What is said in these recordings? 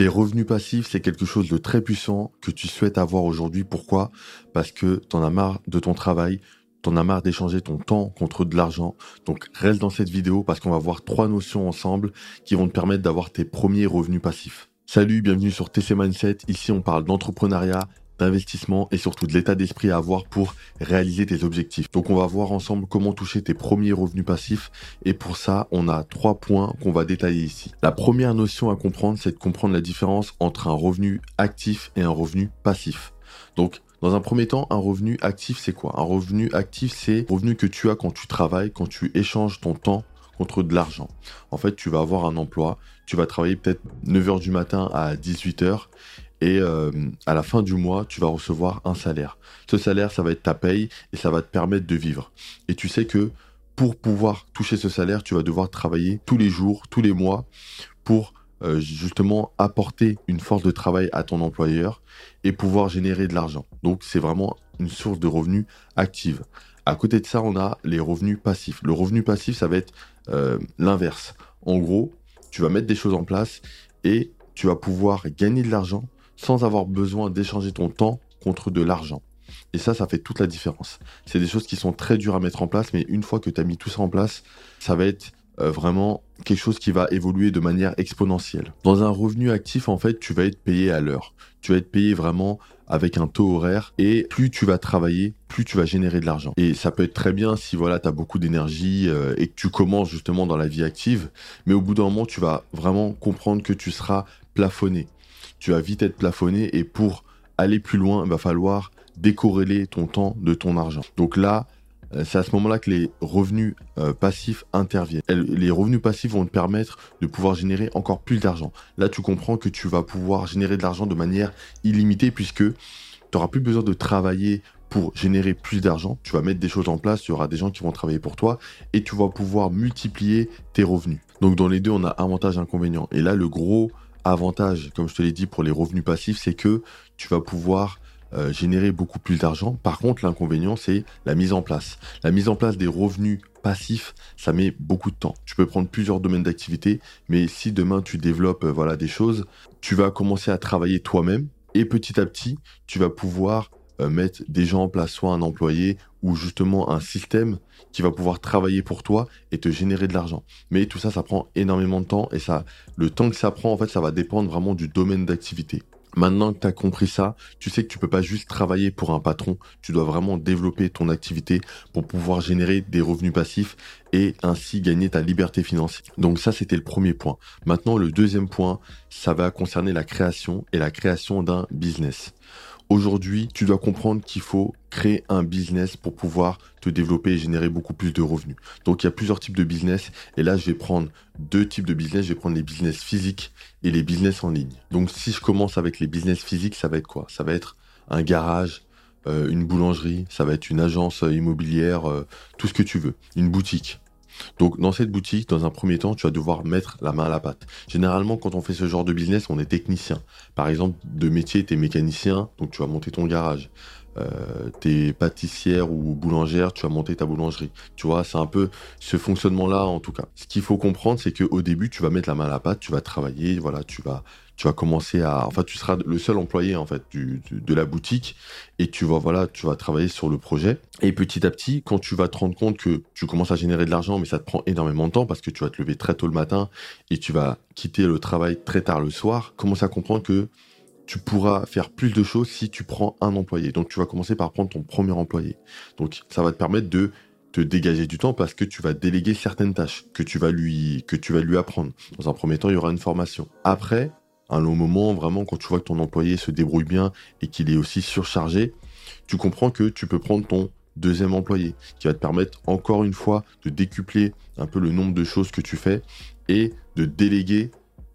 Les revenus passifs, c'est quelque chose de très puissant que tu souhaites avoir aujourd'hui. Pourquoi? Parce que tu en as marre de ton travail, t'en as marre d'échanger ton temps contre de l'argent. Donc reste dans cette vidéo parce qu'on va voir trois notions ensemble qui vont te permettre d'avoir tes premiers revenus passifs. Salut, bienvenue sur TC Mindset. Ici, on parle d'entrepreneuriat, d'investissement et surtout de l'état d'esprit à avoir pour réaliser tes objectifs. Donc on va voir ensemble comment toucher tes premiers revenus passifs et pour ça on a trois points qu'on va détailler ici. La première notion à comprendre c'est de comprendre la différence entre un revenu actif et un revenu passif. Donc dans un premier temps, un revenu actif, c'est quoi? Un revenu actif, c'est revenu que tu as quand tu travailles, quand tu échanges ton temps contre de l'argent. En fait, tu vas avoir un emploi, tu vas travailler peut-être 9h du matin à 18h et euh, à la fin du mois, tu vas recevoir un salaire. Ce salaire, ça va être ta paye et ça va te permettre de vivre. Et tu sais que pour pouvoir toucher ce salaire, tu vas devoir travailler tous les jours, tous les mois pour euh, justement apporter une force de travail à ton employeur et pouvoir générer de l'argent. Donc c'est vraiment une source de revenus active. À côté de ça, on a les revenus passifs. Le revenu passif, ça va être euh, l'inverse. En gros, tu vas mettre des choses en place et tu vas pouvoir gagner de l'argent sans avoir besoin d'échanger ton temps contre de l'argent. Et ça, ça fait toute la différence. C'est des choses qui sont très dures à mettre en place, mais une fois que tu as mis tout ça en place, ça va être euh, vraiment quelque chose qui va évoluer de manière exponentielle. Dans un revenu actif, en fait, tu vas être payé à l'heure. Tu vas être payé vraiment avec un taux horaire et plus tu vas travailler, plus tu vas générer de l'argent. Et ça peut être très bien si voilà, tu as beaucoup d'énergie euh, et que tu commences justement dans la vie active, mais au bout d'un moment, tu vas vraiment comprendre que tu seras plafonné tu vas vite être plafonné et pour aller plus loin, il va falloir décorréler ton temps de ton argent. Donc là, euh, c'est à ce moment-là que les revenus euh, passifs interviennent. Les revenus passifs vont te permettre de pouvoir générer encore plus d'argent. Là, tu comprends que tu vas pouvoir générer de l'argent de manière illimitée puisque tu n'auras plus besoin de travailler pour générer plus d'argent. Tu vas mettre des choses en place, il y des gens qui vont travailler pour toi et tu vas pouvoir multiplier tes revenus. Donc dans les deux, on a avantage inconvénient. Et là, le gros avantage, comme je te l'ai dit, pour les revenus passifs, c'est que tu vas pouvoir euh, générer beaucoup plus d'argent. Par contre, l'inconvénient, c'est la mise en place. La mise en place des revenus passifs, ça met beaucoup de temps. Tu peux prendre plusieurs domaines d'activité, mais si demain tu développes euh, voilà des choses, tu vas commencer à travailler toi-même et petit à petit, tu vas pouvoir euh, mettre des gens en place, soit un employé ou justement un système qui va pouvoir travailler pour toi et te générer de l'argent. Mais tout ça, ça prend énormément de temps et ça, le temps que ça prend, en fait, ça va dépendre vraiment du domaine d'activité. Maintenant que tu as compris ça, tu sais que tu peux pas juste travailler pour un patron, tu dois vraiment développer ton activité pour pouvoir générer des revenus passifs et ainsi gagner ta liberté financière. Donc ça, c'était le premier point. Maintenant, le deuxième point, ça va concerner la création et la création d'un business. Aujourd'hui, tu dois comprendre qu'il faut créer un business pour pouvoir te développer et générer beaucoup plus de revenus. Donc il y a plusieurs types de business et là je vais prendre deux types de business, je vais prendre les business physiques et les business en ligne. Donc si je commence avec les business physiques, ça va être quoi? Ça va être un garage, euh, une boulangerie, ça va être une agence immobilière, euh, tout ce que tu veux, une boutique. Donc dans cette boutique, dans un premier temps, tu vas devoir mettre la main à la pâte. Généralement, quand on fait ce genre de business, on est technicien. Par exemple, de métier, tu es mécanicien, donc tu vas monter ton garage. Euh, t'es pâtissière ou boulangère, tu vas monter ta boulangerie. Tu vois, c'est un peu ce fonctionnement-là en tout cas. Ce qu'il faut comprendre, c'est qu'au début, tu vas mettre la main à la pâte, tu vas travailler, voilà, tu vas, tu vas commencer à, enfin, tu seras le seul employé en fait de la boutique et tu vas, voilà, tu vas travailler sur le projet. Et petit à petit, quand tu vas te rendre compte que tu commences à générer de l'argent, mais ça te prend énormément de temps parce que tu vas te lever très tôt le matin et tu vas quitter le travail très tard le soir, commence à comprendre que tu pourras faire plus de choses si tu prends un employé. Donc tu vas commencer par prendre ton premier employé. Donc ça va te permettre de te dégager du temps parce que tu vas déléguer certaines tâches que tu vas lui apprendre. Dans un premier temps, il y aura une formation. Après, un long moment, vraiment quand tu vois que ton employé se débrouille bien et qu'il est aussi surchargé, tu comprends que tu peux prendre ton deuxième employé qui va te permettre encore une fois de décupler un peu le nombre de choses que tu fais et de déléguer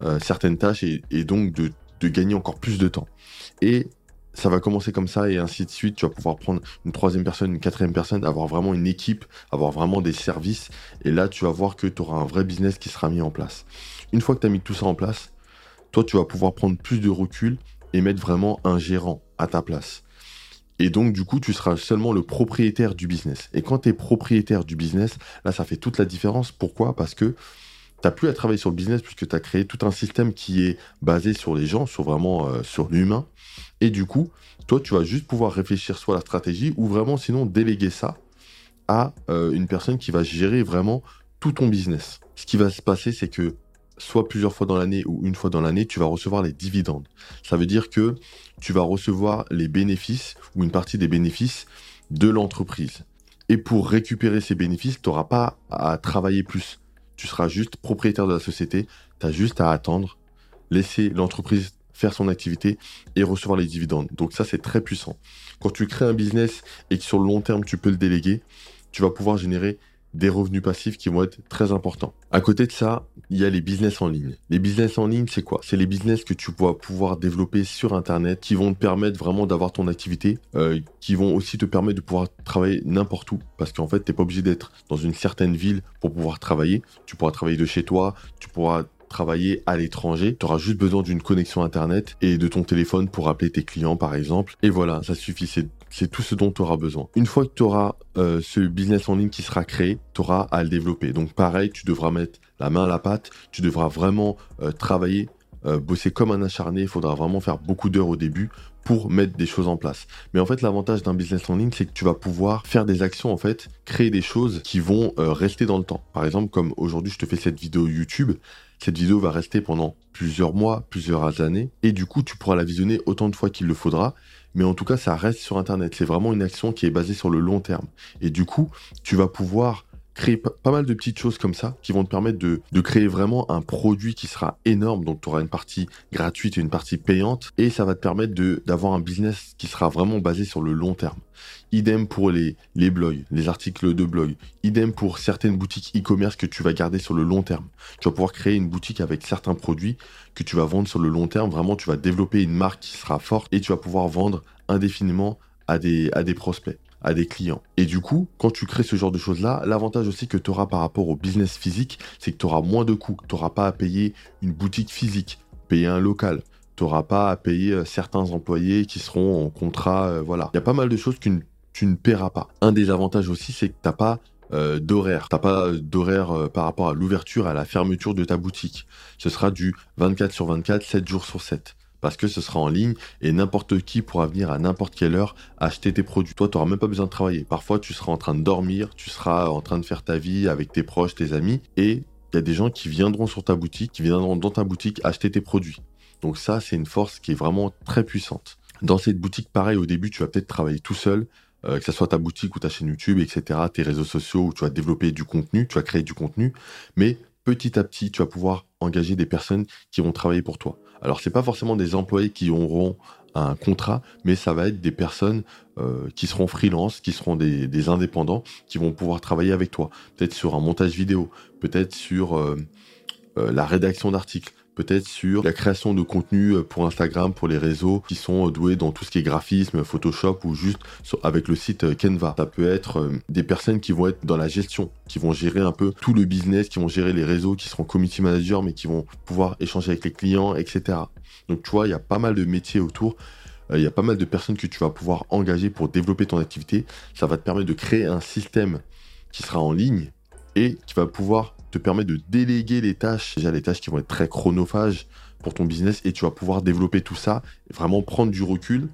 euh, certaines tâches et donc de de gagner encore plus de temps. Et ça va commencer comme ça et ainsi de suite. Tu vas pouvoir prendre une troisième personne, une quatrième personne, avoir vraiment une équipe, avoir vraiment des services. Et là, tu vas voir que tu auras un vrai business qui sera mis en place. Une fois que tu as mis tout ça en place, toi, tu vas pouvoir prendre plus de recul et mettre vraiment un gérant à ta place. Et donc, du coup, tu seras seulement le propriétaire du business. Et quand tu es propriétaire du business, là, ça fait toute la différence. Pourquoi? Parce que T'as plus à travailler sur le business puisque tu as créé tout un système qui est basé sur les gens, sur vraiment euh, sur l'humain. Et du coup, toi, tu vas juste pouvoir réfléchir soit la stratégie ou vraiment sinon déléguer ça à euh, une personne qui va gérer vraiment tout ton business. Ce qui va se passer, c'est que soit plusieurs fois dans l'année ou une fois dans l'année, tu vas recevoir les dividendes. Ça veut dire que tu vas recevoir les bénéfices ou une partie des bénéfices de l'entreprise. Et pour récupérer ces bénéfices, tu n'auras pas à travailler plus tu seras juste propriétaire de la société, tu as juste à attendre, laisser l'entreprise faire son activité et recevoir les dividendes. Donc ça, c'est très puissant. Quand tu crées un business et que sur le long terme, tu peux le déléguer, tu vas pouvoir générer des revenus passifs qui vont être très importants. À côté de ça, il y a les business en ligne. Les business en ligne, c'est quoi? C'est les business que tu vas pouvoir développer sur Internet, qui vont te permettre vraiment d'avoir ton activité, euh, qui vont aussi te permettre de pouvoir travailler n'importe où. Parce qu'en fait, tu n'es pas obligé d'être dans une certaine ville pour pouvoir travailler. Tu pourras travailler de chez toi, tu pourras travailler à l'étranger, tu auras juste besoin d'une connexion internet et de ton téléphone pour appeler tes clients par exemple. Et voilà, ça suffit, c'est tout ce dont tu auras besoin. Une fois que tu auras euh, ce business en ligne qui sera créé, tu auras à le développer. Donc pareil, tu devras mettre la main à la pâte, tu devras vraiment euh, travailler, euh, bosser comme un acharné, il faudra vraiment faire beaucoup d'heures au début pour mettre des choses en place. Mais en fait, l'avantage d'un business en ligne, c'est que tu vas pouvoir faire des actions, en fait, créer des choses qui vont rester dans le temps. Par exemple, comme aujourd'hui, je te fais cette vidéo YouTube, cette vidéo va rester pendant plusieurs mois, plusieurs années, et du coup, tu pourras la visionner autant de fois qu'il le faudra. Mais en tout cas, ça reste sur Internet. C'est vraiment une action qui est basée sur le long terme. Et du coup, tu vas pouvoir créer pas mal de petites choses comme ça qui vont te permettre de, créer vraiment un produit qui sera énorme. Donc, tu auras une partie gratuite et une partie payante. Et ça va te permettre d'avoir un business qui sera vraiment basé sur le long terme. Idem pour les, blogs, les articles de blog. Idem pour certaines boutiques e-commerce que tu vas garder sur le long terme. Tu vas pouvoir créer une boutique avec certains produits que tu vas vendre sur le long terme. Vraiment, tu vas développer une marque qui sera forte et tu vas pouvoir vendre indéfiniment à des prospects à des clients. Et du coup, quand tu crées ce genre de choses-là, l'avantage aussi que tu auras par rapport au business physique, c'est que tu auras moins de coûts. Tu n'auras pas à payer une boutique physique, payer un local. Tu n'auras pas à payer euh, certains employés qui seront en contrat. Euh, voilà. Il y a pas mal de choses que tu ne paieras pas. Un des avantages aussi, c'est que tu n'as pas euh, d'horaire. T'as pas d'horaire par rapport à l'ouverture, à la fermeture de ta boutique. Ce sera du 24 sur 24, 7 jours sur 7 parce que ce sera en ligne et n'importe qui pourra venir à n'importe quelle heure acheter tes produits. Toi, tu n'auras même pas besoin de travailler. Parfois, tu seras en train de dormir, tu seras en train de faire ta vie avec tes proches, tes amis, et il y a des gens qui viendront sur ta boutique, qui viendront dans ta boutique acheter tes produits. Donc ça, c'est une force qui est vraiment très puissante. Dans cette boutique, pareil, au début, tu vas peut-être travailler tout seul, euh, que ce soit ta boutique ou ta chaîne YouTube, etc., tes réseaux sociaux où tu vas développer du contenu, tu vas créer du contenu, mais petit à petit, tu vas pouvoir engager des personnes qui vont travailler pour toi. Alors, c'est pas forcément des employés qui auront un contrat, mais ça va être des personnes euh, qui seront freelance, qui seront des, indépendants, qui vont pouvoir travailler avec toi. Peut-être sur un montage vidéo, peut-être sur euh, euh, la rédaction d'articles, peut-être sur la création de contenu euh, pour Instagram, pour les réseaux qui sont euh, doués dans tout ce qui est graphisme, Photoshop ou juste avec le site euh, Canva. Ça peut être des personnes qui vont être dans la gestion, qui vont gérer un peu tout le business, qui vont gérer les réseaux, qui seront community managers, mais qui vont pouvoir échanger avec les clients, etc. Donc tu vois, il y a pas mal de métiers autour. Il y a pas mal de personnes que tu vas pouvoir engager pour développer ton activité. Ça va te permettre de créer un système qui sera en ligne et qui va pouvoir te permet de déléguer les tâches, déjà les tâches qui vont être très chronophages pour ton business et tu vas pouvoir développer tout ça, vraiment prendre du recul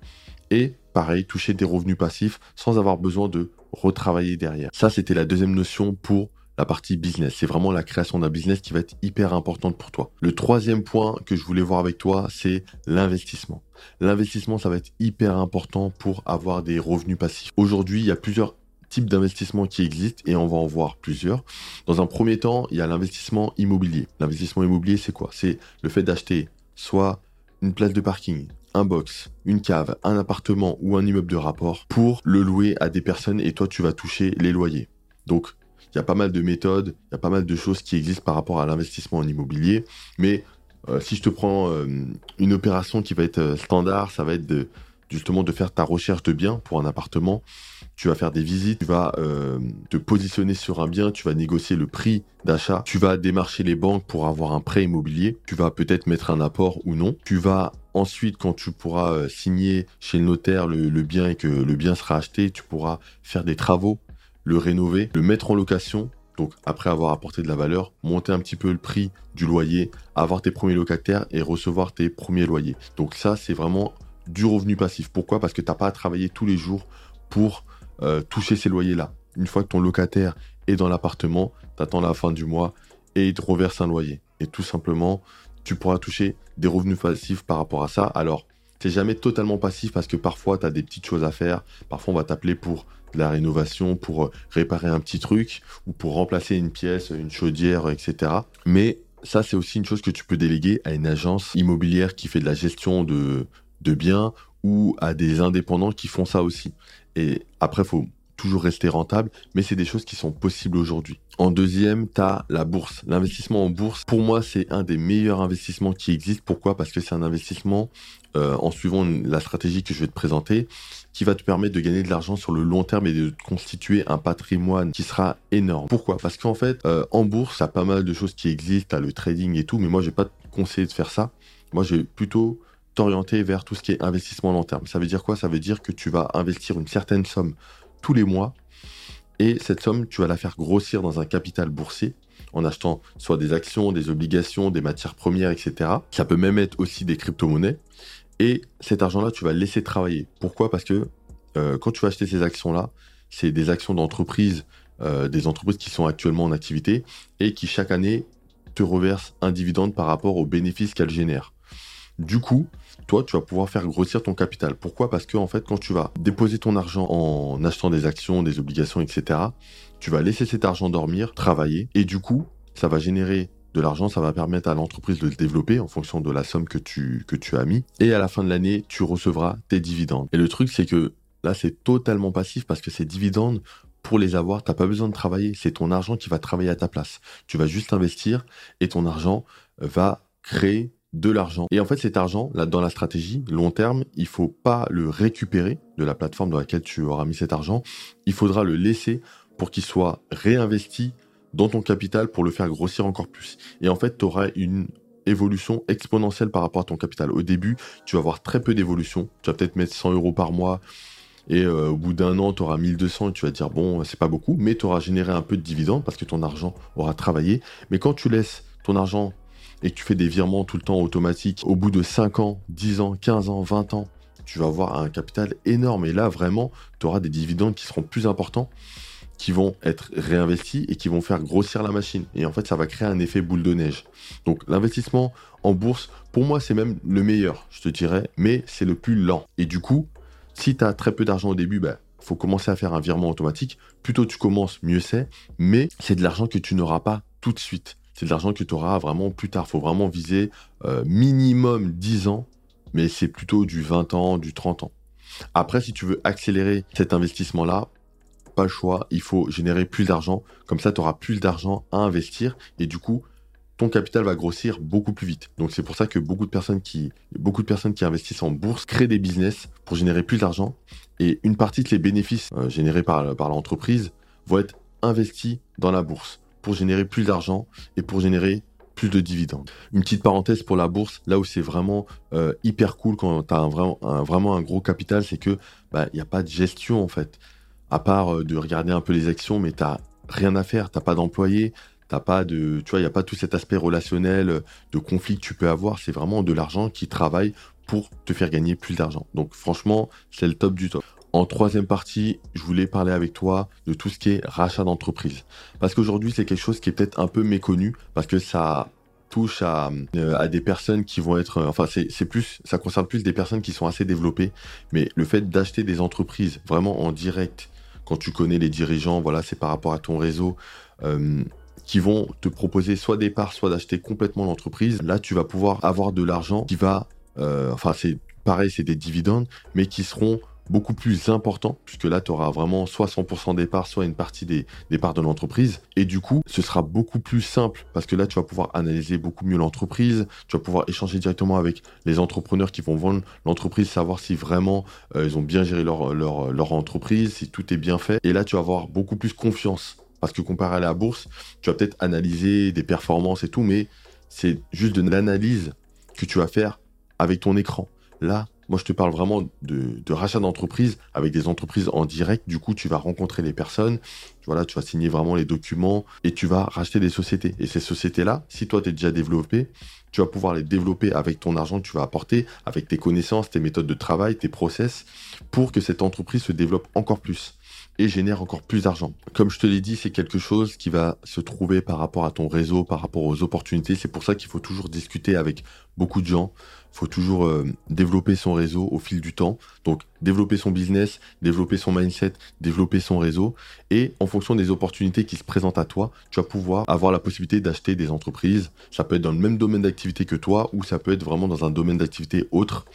et pareil, toucher des revenus passifs sans avoir besoin de retravailler derrière. Ça, c'était la deuxième notion pour la partie business. C'est vraiment la création d'un business qui va être hyper importante pour toi. Le troisième point que je voulais voir avec toi, c'est l'investissement. L'investissement, ça va être hyper important pour avoir des revenus passifs. Aujourd'hui, il y a plusieurs types d'investissements qui existent et on va en voir plusieurs. Dans un premier temps, il y a l'investissement immobilier. L'investissement immobilier, c'est quoi? C'est le fait d'acheter soit une place de parking, un box, une cave, un appartement ou un immeuble de rapport pour le louer à des personnes et toi tu vas toucher les loyers. Donc il y a pas mal de méthodes, il y a pas mal de choses qui existent par rapport à l'investissement en immobilier, mais euh, si je te prends euh, une opération qui va être euh, standard, ça va être justement de faire ta recherche de biens pour un appartement. Tu vas faire des visites, tu vas euh, te positionner sur un bien, tu vas négocier le prix d'achat, tu vas démarcher les banques pour avoir un prêt immobilier, tu vas peut-être mettre un apport ou non. Tu vas ensuite, quand tu pourras euh, signer chez le notaire le, le bien et que le bien sera acheté, tu pourras faire des travaux, le rénover, le mettre en location Donc après avoir apporté de la valeur, monter un petit peu le prix du loyer, avoir tes premiers locataires et recevoir tes premiers loyers. Donc ça, c'est vraiment du revenu passif. Pourquoi? Parce que tu n'as pas à travailler tous les jours pour euh, toucher ces loyers-là. Une fois que ton locataire est dans l'appartement, tu attends la fin du mois et il te reverse un loyer. Et tout simplement, tu pourras toucher des revenus passifs par rapport à ça. Alors, c'est jamais totalement passif parce que parfois tu as des petites choses à faire. Parfois on va t'appeler pour de la rénovation, pour euh, réparer un petit truc ou pour remplacer une pièce, une chaudière, etc. Mais ça c'est aussi une chose que tu peux déléguer à une agence immobilière qui fait de la gestion de, de biens ou à des indépendants qui font ça aussi. Et après, faut toujours rester rentable, mais c'est des choses qui sont possibles aujourd'hui. En deuxième, tu as la bourse. L'investissement en bourse, pour moi, c'est un des meilleurs investissements qui existent. Pourquoi? Parce que c'est un investissement, euh, en suivant la stratégie que je vais te présenter, qui va te permettre de gagner de l'argent sur le long terme et de constituer un patrimoine qui sera énorme. Pourquoi? Parce qu'en fait, euh, en bourse, il y a pas mal de choses qui existent, tu as le trading et tout, mais moi, je vais pas te conseiller de faire ça. Moi, je vais plutôt t'orienter vers tout ce qui est investissement long terme. Ça veut dire quoi? Ça veut dire que tu vas investir une certaine somme tous les mois. Et cette somme, tu vas la faire grossir dans un capital boursier en achetant soit des actions, des obligations, des matières premières, etc. Ça peut même être aussi des crypto-monnaies. Et cet argent-là, tu vas le laisser travailler. Pourquoi? Parce que euh, quand tu vas acheter ces actions-là, c'est des actions d'entreprise, euh, des entreprises qui sont actuellement en activité et qui chaque année te reversent un dividende par rapport aux bénéfices qu'elles génèrent. Du coup, toi, tu vas pouvoir faire grossir ton capital. Pourquoi? Parce que en fait, quand tu vas déposer ton argent en achetant des actions, des obligations, etc., tu vas laisser cet argent dormir, travailler, et du coup, ça va générer de l'argent, ça va permettre à l'entreprise de se développer en fonction de la somme que tu, que tu as mis. Et à la fin de l'année, tu recevras tes dividendes. Et le truc, c'est que là, c'est totalement passif parce que ces dividendes, pour les avoir, tu n'as pas besoin de travailler. C'est ton argent qui va travailler à ta place. Tu vas juste investir et ton argent va créer de l'argent. Et en fait, cet argent, là, dans la stratégie, long terme, il faut pas le récupérer de la plateforme dans laquelle tu auras mis cet argent. Il faudra le laisser pour qu'il soit réinvesti dans ton capital pour le faire grossir encore plus. Et en fait, tu auras une évolution exponentielle par rapport à ton capital. Au début, tu vas avoir très peu d'évolution. Tu vas peut-être mettre 100 euros par mois. Et euh, au bout d'un an, tu auras 1200 et tu vas dire, bon, c'est pas beaucoup, mais tu auras généré un peu de dividendes parce que ton argent aura travaillé. Mais quand tu laisses ton argent et que tu fais des virements tout le temps automatiques, au bout de 5 ans, 10 ans, 15 ans, 20 ans, tu vas avoir un capital énorme. Et là, vraiment, tu auras des dividendes qui seront plus importants, qui vont être réinvestis et qui vont faire grossir la machine. Et en fait, ça va créer un effet boule de neige. Donc, l'investissement en bourse, pour moi, c'est même le meilleur, je te dirais, mais c'est le plus lent. Et du coup, si tu as très peu d'argent au début, bah, faut commencer à faire un virement automatique. Plus tôt tu commences, mieux c'est. Mais c'est de l'argent que tu n'auras pas tout de suite c'est de l'argent que tu auras vraiment plus tard. Il faut vraiment viser euh, minimum 10 ans, mais c'est plutôt du 20 ans, du 30 ans. Après, si tu veux accélérer cet investissement-là, pas le choix, il faut générer plus d'argent. Comme ça, tu auras plus d'argent à investir et du coup, ton capital va grossir beaucoup plus vite. Donc c'est pour ça que beaucoup de personnes qui, de investissent en bourse créent des business pour générer plus d'argent. Et une partie de les bénéfices euh, générés par, par l'entreprise vont être investis dans la bourse pour générer plus d'argent et pour générer plus de dividendes. Une petite parenthèse pour la bourse, là où c'est vraiment euh, hyper cool quand tu as vraiment, un, gros capital, c'est que bah, il n'y a pas de gestion en fait. À part euh, de regarder un peu les actions, mais tu rien à faire, tu pas d'employé, t'as pas de, tu vois, il n'y a pas tout cet aspect relationnel euh, de conflit que tu peux avoir. C'est vraiment de l'argent qui travaille pour te faire gagner plus d'argent. Donc franchement, c'est le top du top. En troisième partie, je voulais parler avec toi de tout ce qui est rachat d'entreprise. Parce qu'aujourd'hui, c'est quelque chose qui est peut-être un peu méconnu, parce que ça touche à, euh, des personnes qui vont être... Enfin, c'est plus, ça concerne plus des personnes qui sont assez développées. Mais le fait d'acheter des entreprises vraiment en direct, quand tu connais les dirigeants, voilà, c'est par rapport à ton réseau. Euh, qui vont te proposer soit des parts, soit d'acheter complètement l'entreprise. Là, tu vas pouvoir avoir de l'argent qui va, euh, enfin, c'est pareil, c'est des dividendes, mais qui seront beaucoup plus important, puisque là, tu auras vraiment soit 100% des parts, soit une partie des, parts de l'entreprise. Et du coup, ce sera beaucoup plus simple, parce que là, tu vas pouvoir analyser beaucoup mieux l'entreprise, tu vas pouvoir échanger directement avec les entrepreneurs qui vont vendre l'entreprise, savoir si vraiment euh, ils ont bien géré leur, leur, leur entreprise, si tout est bien fait. Et là, tu vas avoir beaucoup plus confiance. Parce que comparé à la bourse, tu vas peut-être analyser des performances et tout, mais c'est juste de l'analyse que tu vas faire avec ton écran. Là, Moi, je te parle vraiment de, rachat d'entreprise avec des entreprises en direct. Du coup, tu vas rencontrer les personnes, voilà, tu vas signer vraiment les documents et tu vas racheter des sociétés. Et ces sociétés-là, si toi, tu es déjà développé, tu vas pouvoir les développer avec ton argent que tu vas apporter, avec tes connaissances, tes méthodes de travail, tes process, pour que cette entreprise se développe encore plus et génère encore plus d'argent. Comme je te l'ai dit, c'est quelque chose qui va se trouver par rapport à ton réseau, par rapport aux opportunités. C'est pour ça qu'il faut toujours discuter avec beaucoup de gens. Faut toujours euh, développer son réseau au fil du temps. Donc développer son business, développer son mindset, développer son réseau. Et en fonction des opportunités qui se présentent à toi, tu vas pouvoir avoir la possibilité d'acheter des entreprises. Ça peut être dans le même domaine d'activité que toi ou ça peut être vraiment dans un domaine d'activité autre.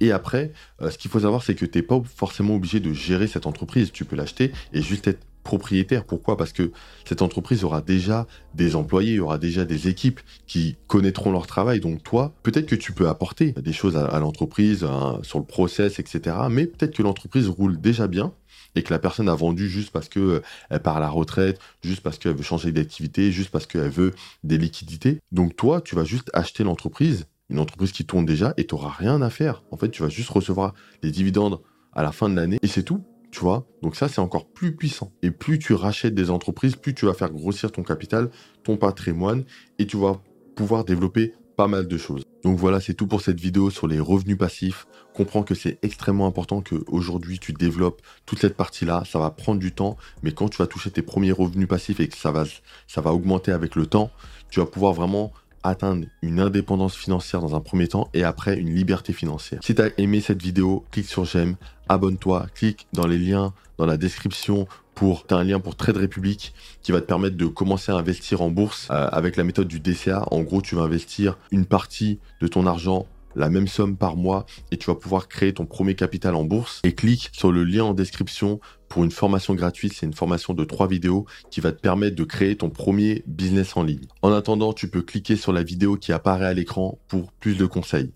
Et après, euh, ce qu'il faut savoir, c'est que tu n'es pas forcément obligé de gérer cette entreprise. Tu peux l'acheter et juste être propriétaire. Pourquoi? Parce que cette entreprise aura déjà des employés, aura déjà des équipes qui connaîtront leur travail. Donc toi, peut-être que tu peux apporter des choses à, l'entreprise, hein, sur le process, etc. Mais peut-être que l'entreprise roule déjà bien et que la personne a vendu juste parce qu'elle euh, part à la retraite, juste parce qu'elle veut changer d'activité, juste parce qu'elle veut des liquidités. Donc toi, tu vas juste acheter l'entreprise une entreprise qui tourne déjà et tu n'auras rien à faire. En fait, tu vas juste recevoir les dividendes à la fin de l'année et c'est tout. Tu vois Donc ça, c'est encore plus puissant. Et plus tu rachètes des entreprises, plus tu vas faire grossir ton capital, ton patrimoine, et tu vas pouvoir développer pas mal de choses. Donc voilà, c'est tout pour cette vidéo sur les revenus passifs. Comprends que c'est extrêmement important qu'aujourd'hui tu développes toute cette partie-là. Ça va prendre du temps, mais quand tu vas toucher tes premiers revenus passifs et que ça va, ça va augmenter avec le temps, tu vas pouvoir vraiment atteindre une indépendance financière dans un premier temps et après une liberté financière. Si tu as aimé cette vidéo, clique sur j'aime, abonne-toi, clique dans les liens dans la description pour un lien pour Trade Republic qui va te permettre de commencer à investir en bourse euh, avec la méthode du DCA. En gros, tu vas investir une partie de ton argent la même somme par mois et tu vas pouvoir créer ton premier capital en bourse. Et clique sur le lien en description pour une formation gratuite. C'est une formation de trois vidéos qui va te permettre de créer ton premier business en ligne. En attendant, tu peux cliquer sur la vidéo qui apparaît à l'écran pour plus de conseils.